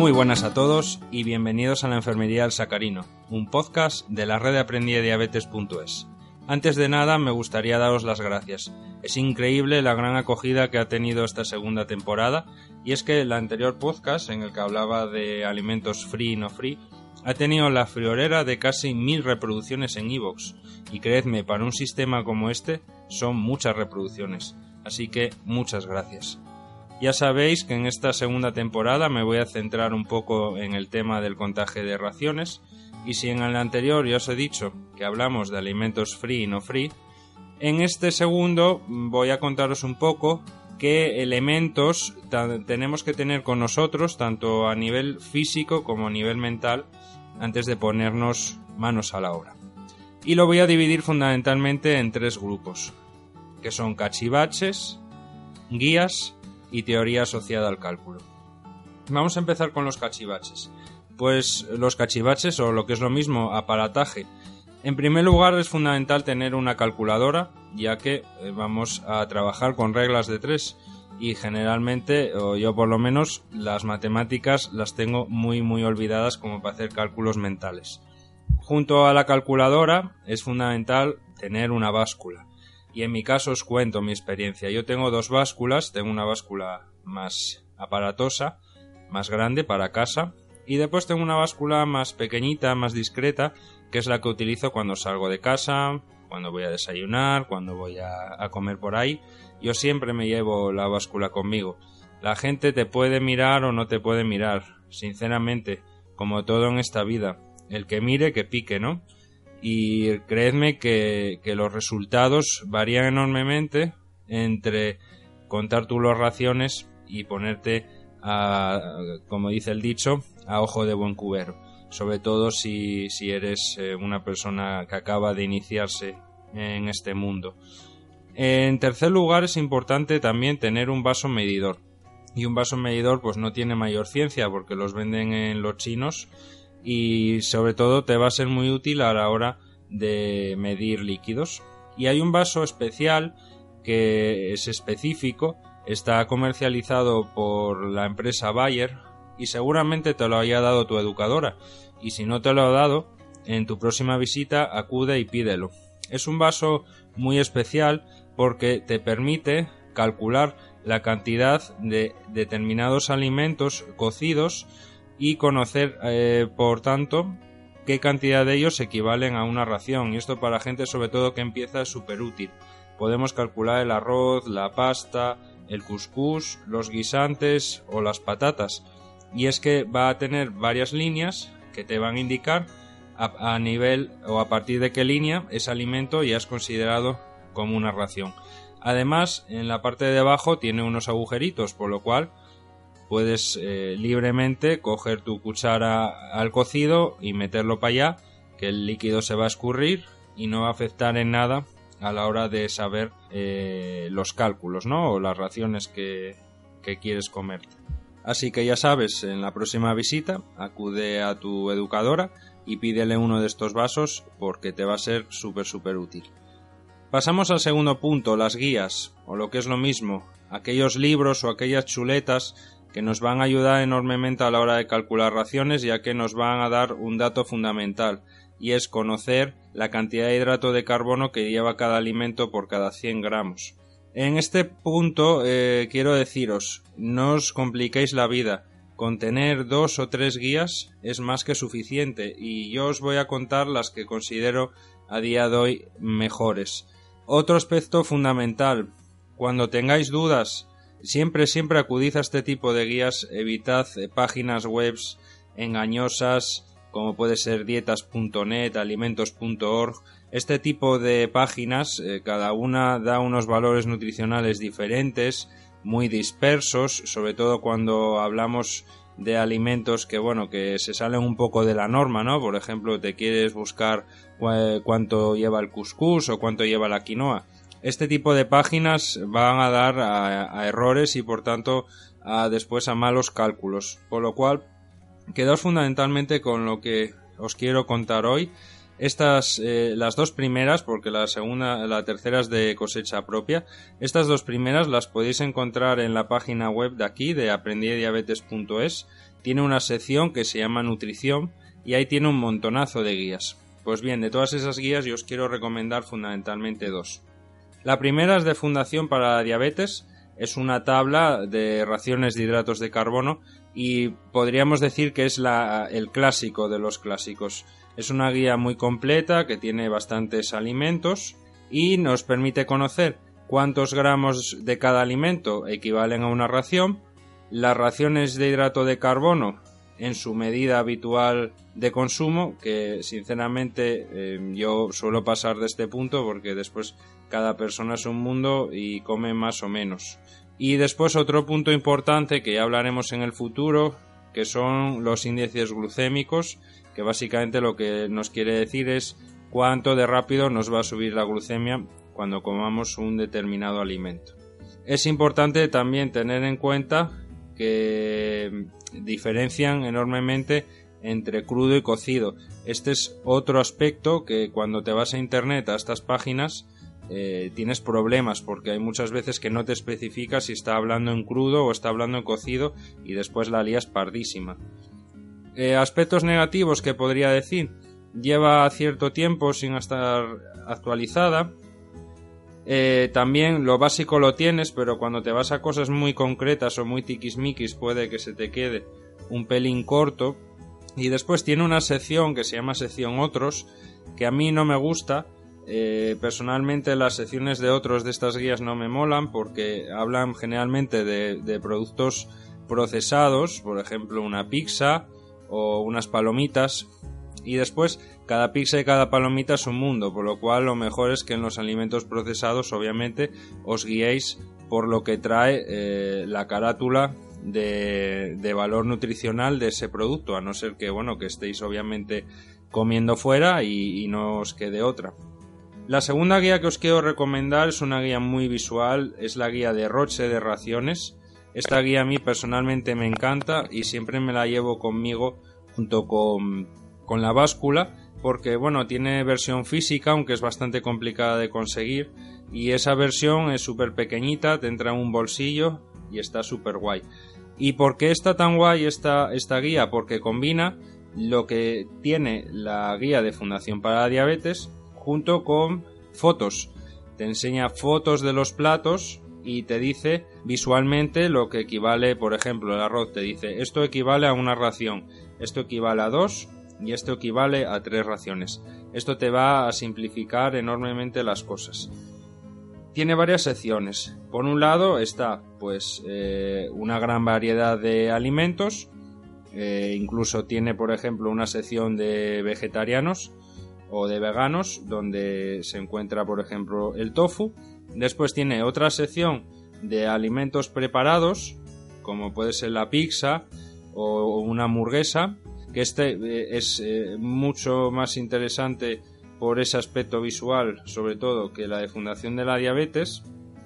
Muy buenas a todos y bienvenidos a la Enfermería del Sacarino, un podcast de la red de. Antes de nada, me gustaría daros las gracias. Es increíble la gran acogida que ha tenido esta segunda temporada, y es que el anterior podcast, en el que hablaba de alimentos free y no free, ha tenido la friolera de casi mil reproducciones en iVoox, y creedme, para un sistema como este, son muchas reproducciones. Así que muchas gracias. Ya sabéis que en esta segunda temporada me voy a centrar un poco en el tema del contagio de raciones y si en el anterior ya os he dicho que hablamos de alimentos free y no free, en este segundo voy a contaros un poco qué elementos tenemos que tener con nosotros tanto a nivel físico como a nivel mental antes de ponernos manos a la obra. Y lo voy a dividir fundamentalmente en tres grupos, que son cachivaches, guías y teoría asociada al cálculo. Vamos a empezar con los cachivaches. Pues los cachivaches, o lo que es lo mismo, aparataje. En primer lugar es fundamental tener una calculadora, ya que eh, vamos a trabajar con reglas de tres y generalmente, o yo por lo menos, las matemáticas las tengo muy muy olvidadas como para hacer cálculos mentales. Junto a la calculadora es fundamental tener una báscula. Y en mi caso os cuento mi experiencia. Yo tengo dos básculas, tengo una báscula más aparatosa, más grande para casa, y después tengo una báscula más pequeñita, más discreta, que es la que utilizo cuando salgo de casa, cuando voy a desayunar, cuando voy a, a comer por ahí. Yo siempre me llevo la báscula conmigo. La gente te puede mirar o no te puede mirar, sinceramente, como todo en esta vida. El que mire, que pique, ¿no? Y creedme que, los resultados varían enormemente entre contar tú las raciones y ponerte a, como dice el dicho, a ojo de buen cubero. Sobre todo si, si eres eh, una persona que acaba de iniciarse en este mundo. En tercer lugar es importante también tener un vaso medidor. Y un vaso medidor pues no tiene mayor ciencia porque los venden en los chinos y sobre todo te va a ser muy útil a la hora de medir líquidos. Y hay un vaso especial que es específico, está comercializado por la empresa Bayer y seguramente te lo haya dado tu educadora. Y si no te lo ha dado, en tu próxima visita acude y pídelo. Es un vaso muy especial porque te permite calcular la cantidad de determinados alimentos cocidos y conocer, eh, por tanto, qué cantidad de ellos equivalen a una ración. Y esto para gente sobre todo que empieza es súper útil. Podemos calcular el arroz, la pasta, el cuscús, los guisantes o las patatas. Y es que va a tener varias líneas que te van a indicar a, a nivel o a partir de qué línea ese alimento ya es considerado como una ración. Además, en la parte de abajo tiene unos agujeritos, por lo cual puedes eh, libremente coger tu cuchara al cocido y meterlo para allá, que el líquido se va a escurrir y no va a afectar en nada a la hora de saber eh, los cálculos, ¿no? O las raciones que, que quieres comer. Así que ya sabes, en la próxima visita acude a tu educadora y pídele uno de estos vasos porque te va a ser súper súper útil. Pasamos al segundo punto, las guías, o lo que es lo mismo, aquellos libros o aquellas chuletas que nos van a ayudar enormemente a la hora de calcular raciones ya que nos van a dar un dato fundamental y es conocer la cantidad de hidrato de carbono que lleva cada alimento por cada 100 gramos. En este punto eh, quiero deciros, no os compliquéis la vida, con tener dos o tres guías es más que suficiente y yo os voy a contar las que considero a día de hoy mejores. Otro aspecto fundamental, cuando tengáis dudas Siempre, siempre acudid a este tipo de guías, evitad eh, páginas web engañosas como puede ser dietas.net, alimentos.org. Este tipo de páginas, eh, cada una da unos valores nutricionales diferentes, muy dispersos, sobre todo cuando hablamos de alimentos que bueno que se salen un poco de la norma no por ejemplo te quieres buscar cuánto lleva el cuscús o cuánto lleva la quinoa este tipo de páginas van a dar a, errores y por tanto a, después a malos cálculos. Por lo cual, quedaos fundamentalmente con lo que os quiero contar hoy. Estas, eh, las dos primeras, porque la segunda, la tercera es de cosecha propia, estas dos primeras las podéis encontrar en la página web de aquí, de aprendidiabetes.es. Tiene una sección que se llama nutrición y ahí tiene un montonazo de guías. Pues bien, de todas esas guías yo os quiero recomendar fundamentalmente dos. La primera es de Fundación para la Diabetes, es una tabla de raciones de hidratos de carbono y podríamos decir que es la, el clásico de los clásicos. Es una guía muy completa que tiene bastantes alimentos y nos permite conocer cuántos gramos de cada alimento equivalen a una ración, las raciones de hidrato de carbono en su medida habitual de consumo, que sinceramente eh, yo suelo pasar de este punto porque después cada persona es un mundo y come más o menos. Y después otro punto importante que ya hablaremos en el futuro, que son los índices glucémicos, que básicamente lo que nos quiere decir es cuánto de rápido nos va a subir la glucemia cuando comamos un determinado alimento. Es importante también tener en cuenta que diferencian enormemente entre crudo y cocido. Este es otro aspecto que cuando te vas a internet a estas páginas eh, tienes problemas porque hay muchas veces que no te especifica si está hablando en crudo o está hablando en cocido y después la lías pardísima. Eh, aspectos negativos que podría decir. Lleva cierto tiempo sin estar actualizada. Eh, también lo básico lo tienes, pero cuando te vas a cosas muy concretas o muy tiquismiquis puede que se te quede un pelín corto. Y después tiene una sección que se llama sección otros, que a mí no me gusta. Eh, personalmente las secciones de otros de estas guías no me molan porque hablan generalmente de productos procesados, por ejemplo una pizza o unas palomitas y después cada pizza y cada palomita es un mundo, por lo cual lo mejor es que en los alimentos procesados obviamente os guiéis por lo que trae eh, la carátula de, valor nutricional de ese producto, a no ser que bueno que estéis obviamente comiendo fuera y, y no os quede otra. La segunda guía que os quiero recomendar es una guía muy visual, es la guía de Roche de raciones. Esta guía a mí personalmente me encanta y siempre me la llevo conmigo junto con, con la báscula porque bueno, tiene versión física, aunque es bastante complicada de conseguir, y esa versión es súper pequeñita, te entra en un bolsillo y está súper guay. ¿Y por qué está tan guay esta, esta guía? Porque combina lo que tiene la guía de Fundación para la Diabetes junto con fotos. Te enseña fotos de los platos y te dice visualmente lo que equivale, por ejemplo, el arroz te dice esto equivale a una ración, esto equivale a dos y esto equivale a tres raciones. Esto te va a simplificar enormemente las cosas. Tiene varias secciones. Por un lado está pues eh, una gran variedad de alimentos. Eh, incluso tiene por ejemplo una sección de vegetarianos o de veganos donde se encuentra por ejemplo el tofu. Después tiene otra sección de alimentos preparados como puede ser la pizza o una hamburguesa que este eh, es eh, mucho más interesante por ese aspecto visual, sobre todo, que la de Fundación de la Diabetes.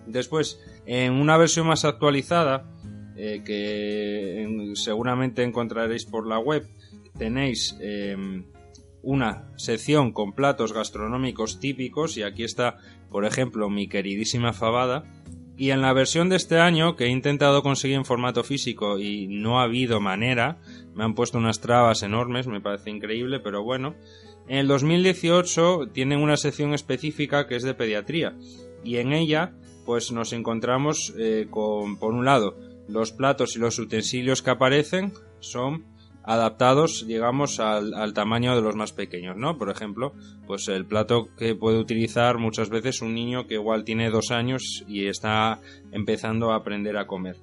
Después, en una versión más actualizada, eh, que seguramente encontraréis por la web, tenéis em, una sección con platos gastronómicos típicos y aquí está, por ejemplo, mi queridísima fabada, y en la versión de este año, que he intentado conseguir en formato físico y no ha habido manera, me han puesto unas trabas enormes, me parece increíble, pero bueno. En el 2018 tienen una sección específica que es de pediatría y en ella pues nos encontramos eh, con, por un lado, los platos y los utensilios que aparecen son adaptados, digamos, al, tamaño de los más pequeños, ¿no? Por ejemplo, pues el plato que puede utilizar muchas veces un niño que igual tiene dos años y está empezando a aprender a comer.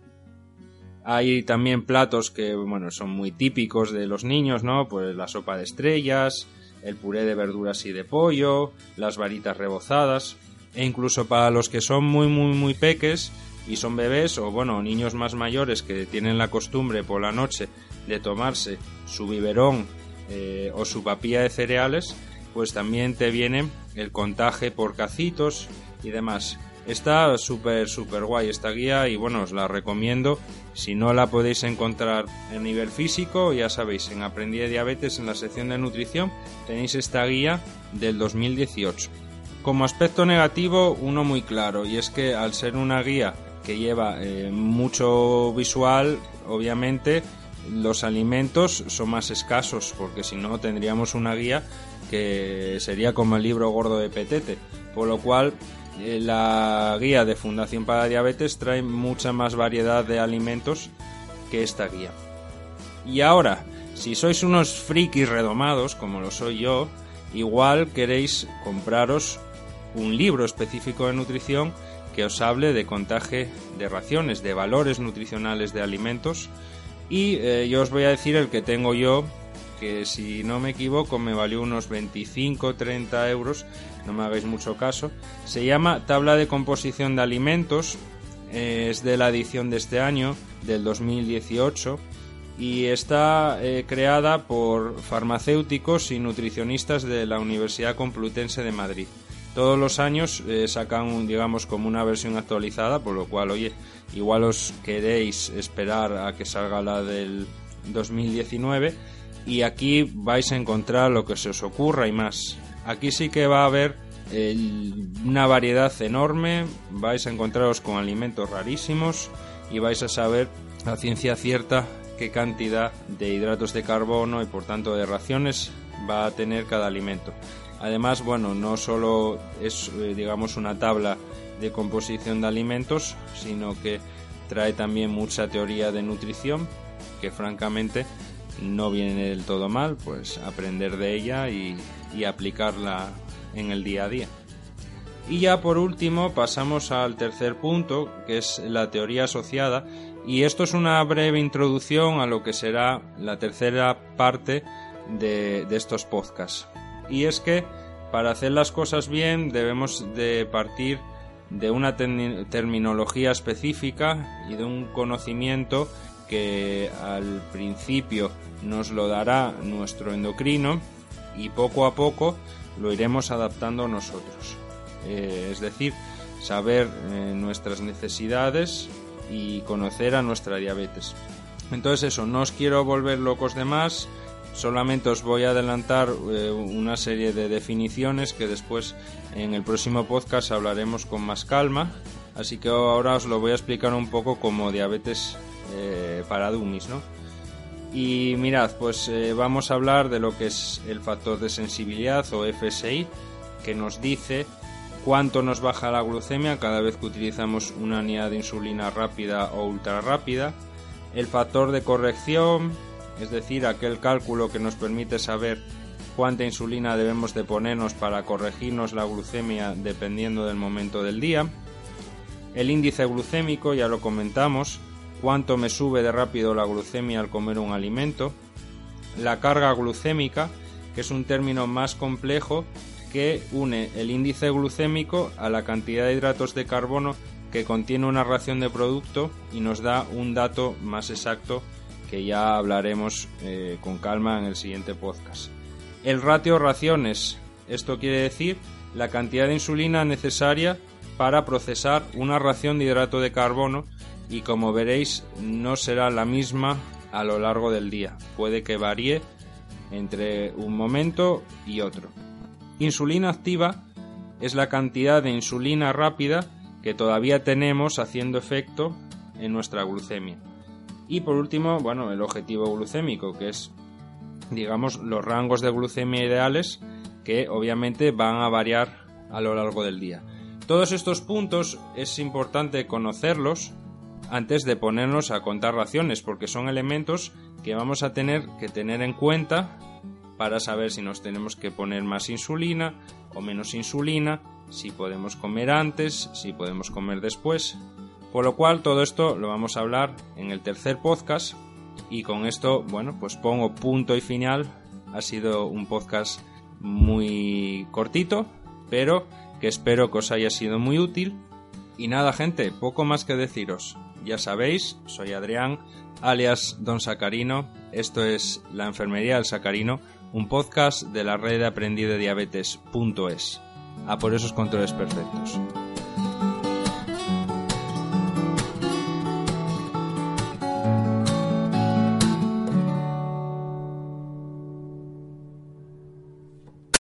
Hay también platos que, bueno, son muy típicos de los niños, ¿no? Pues la sopa de estrellas, el puré de verduras y de pollo, las varitas rebozadas, e incluso para los que son muy, muy, muy peques y son bebés o, bueno, niños más mayores que tienen la costumbre por la noche de tomarse su biberón eh, o su papilla de cereales, pues también te viene el contaje por cacitos y demás. Está súper, súper guay esta guía y bueno, os la recomiendo. Si no la podéis encontrar en nivel físico, ya sabéis, en Aprendí de Diabetes, en la sección de nutrición, tenéis esta guía del 2018. Como aspecto negativo, uno muy claro, y es que al ser una guía que lleva eh, mucho visual, obviamente los alimentos son más escasos, porque si no tendríamos una guía que sería como el libro gordo de Petete. Por lo cual, eh, la guía de Fundación para Diabetes trae mucha más variedad de alimentos que esta guía. Y ahora, si sois unos frikis redomados, como lo soy yo, igual queréis compraros un libro específico de nutrición que os hable de contaje de raciones, de valores nutricionales de alimentos. Y eh, yo os voy a decir el que tengo yo, que si no me equivoco me valió unos 25-30 euros, no me hagáis mucho caso. Se llama Tabla de Composición de Alimentos, eh, es de la edición de este año, del 2018, y está eh, creada por farmacéuticos y nutricionistas de la Universidad Complutense de Madrid todos los años eh, sacan, digamos, como una versión actualizada, por lo cual, oye, igual os queréis esperar a que salga la del 2019 y aquí vais a encontrar lo que se os ocurra y más. Aquí sí que va a haber una variedad enorme, vais a encontraros con alimentos rarísimos y vais a saber a ciencia cierta qué cantidad de hidratos de carbono y por tanto de raciones va a tener cada alimento. Además, bueno, no solo es, eh, digamos, una tabla de composición de alimentos, sino que trae también mucha teoría de nutrición, que francamente no viene del todo mal, pues aprender de ella y, aplicarla en el día a día. Y ya por último pasamos al tercer punto, que es la teoría asociada, y esto es una breve introducción a lo que será la tercera parte de, de estos podcasts y es que para hacer las cosas bien debemos de partir de una terminología específica y de un conocimiento que al principio nos lo dará nuestro endocrino y poco a poco lo iremos adaptando nosotros. Eh, es decir, saber eh, nuestras necesidades y conocer a nuestra diabetes. Entonces eso, no os quiero volver locos de más, Solamente os voy a adelantar eh, una serie de definiciones que después en el próximo podcast hablaremos con más calma. Así que ahora os lo voy a explicar un poco como diabetes eh, para dummies, ¿no? Y mirad, pues eh, vamos a hablar de lo que es el factor de sensibilidad o FSI, que nos dice cuánto nos baja la glucemia cada vez que utilizamos una unidad de insulina rápida o ultra rápida, el factor de corrección, es decir, aquel cálculo que nos permite saber cuánta insulina debemos de ponernos para corregirnos la glucemia dependiendo del momento del día. El índice glucémico, ya lo comentamos, cuánto me sube de rápido la glucemia al comer un alimento. La carga glucémica, que es un término más complejo que une el índice glucémico a la cantidad de hidratos de carbono que contiene una ración de producto y nos da un dato más exacto que ya hablaremos eh, con calma en el siguiente podcast. El ratio raciones, esto quiere decir la cantidad de insulina necesaria para procesar una ración de hidrato de carbono y como veréis no será la misma a lo largo del día, puede que varíe entre un momento y otro. Insulina activa es la cantidad de insulina rápida que todavía tenemos haciendo efecto en nuestra glucemia. Y por último, bueno, el objetivo glucémico, que es, digamos, los rangos de glucemia ideales que obviamente van a variar a lo largo del día. Todos estos puntos es importante conocerlos antes de ponernos a contar raciones, porque son elementos que vamos a tener que tener en cuenta para saber si nos tenemos que poner más insulina o menos insulina, si podemos comer antes, si podemos comer después, por lo cual todo esto lo vamos a hablar en el tercer podcast y con esto, bueno, pues pongo punto y final. Ha sido un podcast muy cortito, pero que espero que os haya sido muy útil. Y nada, gente, poco más que deciros. Ya sabéis, soy Adrián, alias Don Sacarino. Esto es La Enfermería del Sacarino, un podcast de la red de aprendí de diabetes.es. A por esos controles perfectos.